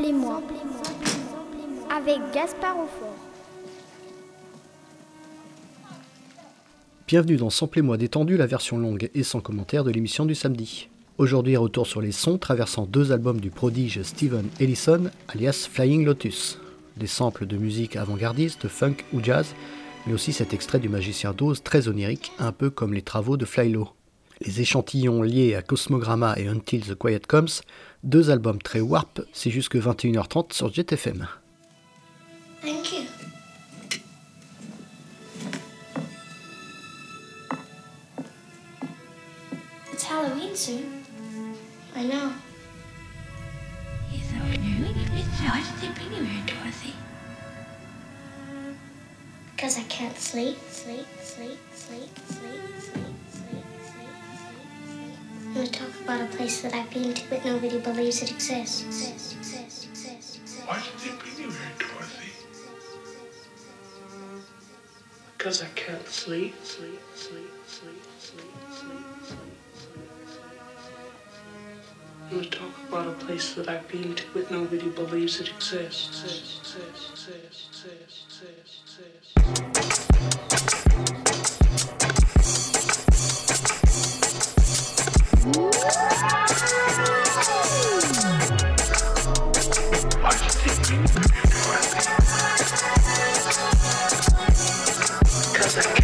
Samplez-moi avec Gaspard Aufort. Bienvenue dans Samplez-moi détendu, la version longue et sans commentaire de l'émission du samedi. Aujourd'hui, retour sur les sons traversant deux albums du prodige Steven Ellison, alias Flying Lotus. Des samples de musique avant-gardiste, funk ou jazz, mais aussi cet extrait du Magicien d'Oz très onirique, un peu comme les travaux de Flylo. Les échantillons liés à Cosmogramma et Until the Quiet Comes deux albums très warp, c'est jusque 21h30 sur JetFM. Thank you. It's Halloween soon. I know. Why did they bring you here, Dorothy? Because I can't sleep, sleep, sleep, sleep, sleep, sleep. Going to talk about a place that I've been to, but nobody believes it exists. Why did they bring you here, Dorothy? Because I can't sleep, sleep, sleep, sleep, sleep, sleep, sleep, sleep. I'm going to talk about a place that I've been to, but nobody believes it exists, exists, exists, exists,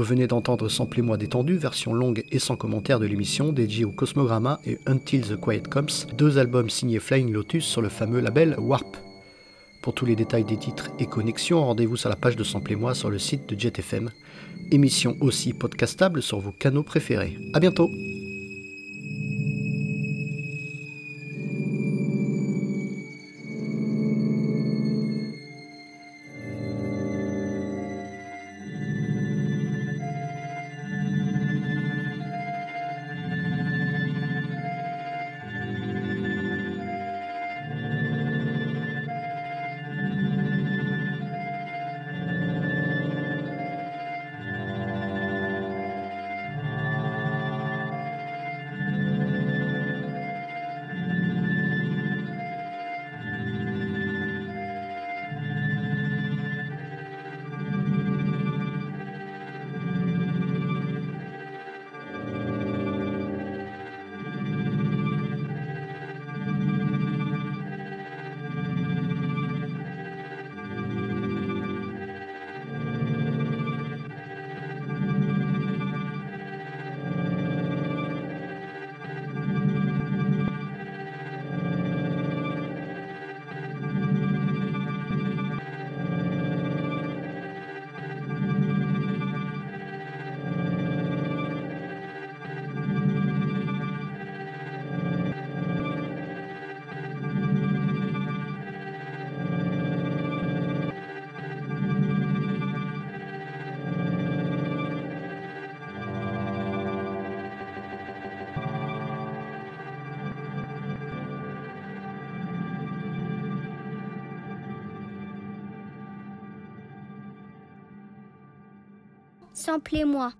Vous venez d'entendre Samplez-moi détendu, version longue et sans commentaire de l'émission dédiée au Cosmogramma et Until the Quiet Comes, deux albums signés Flying Lotus sur le fameux label Warp. Pour tous les détails des titres et connexions, rendez-vous sur la page de Samplez-moi sur le site de JetFM. Émission aussi podcastable sur vos canaux préférés. A bientôt Samplez-moi.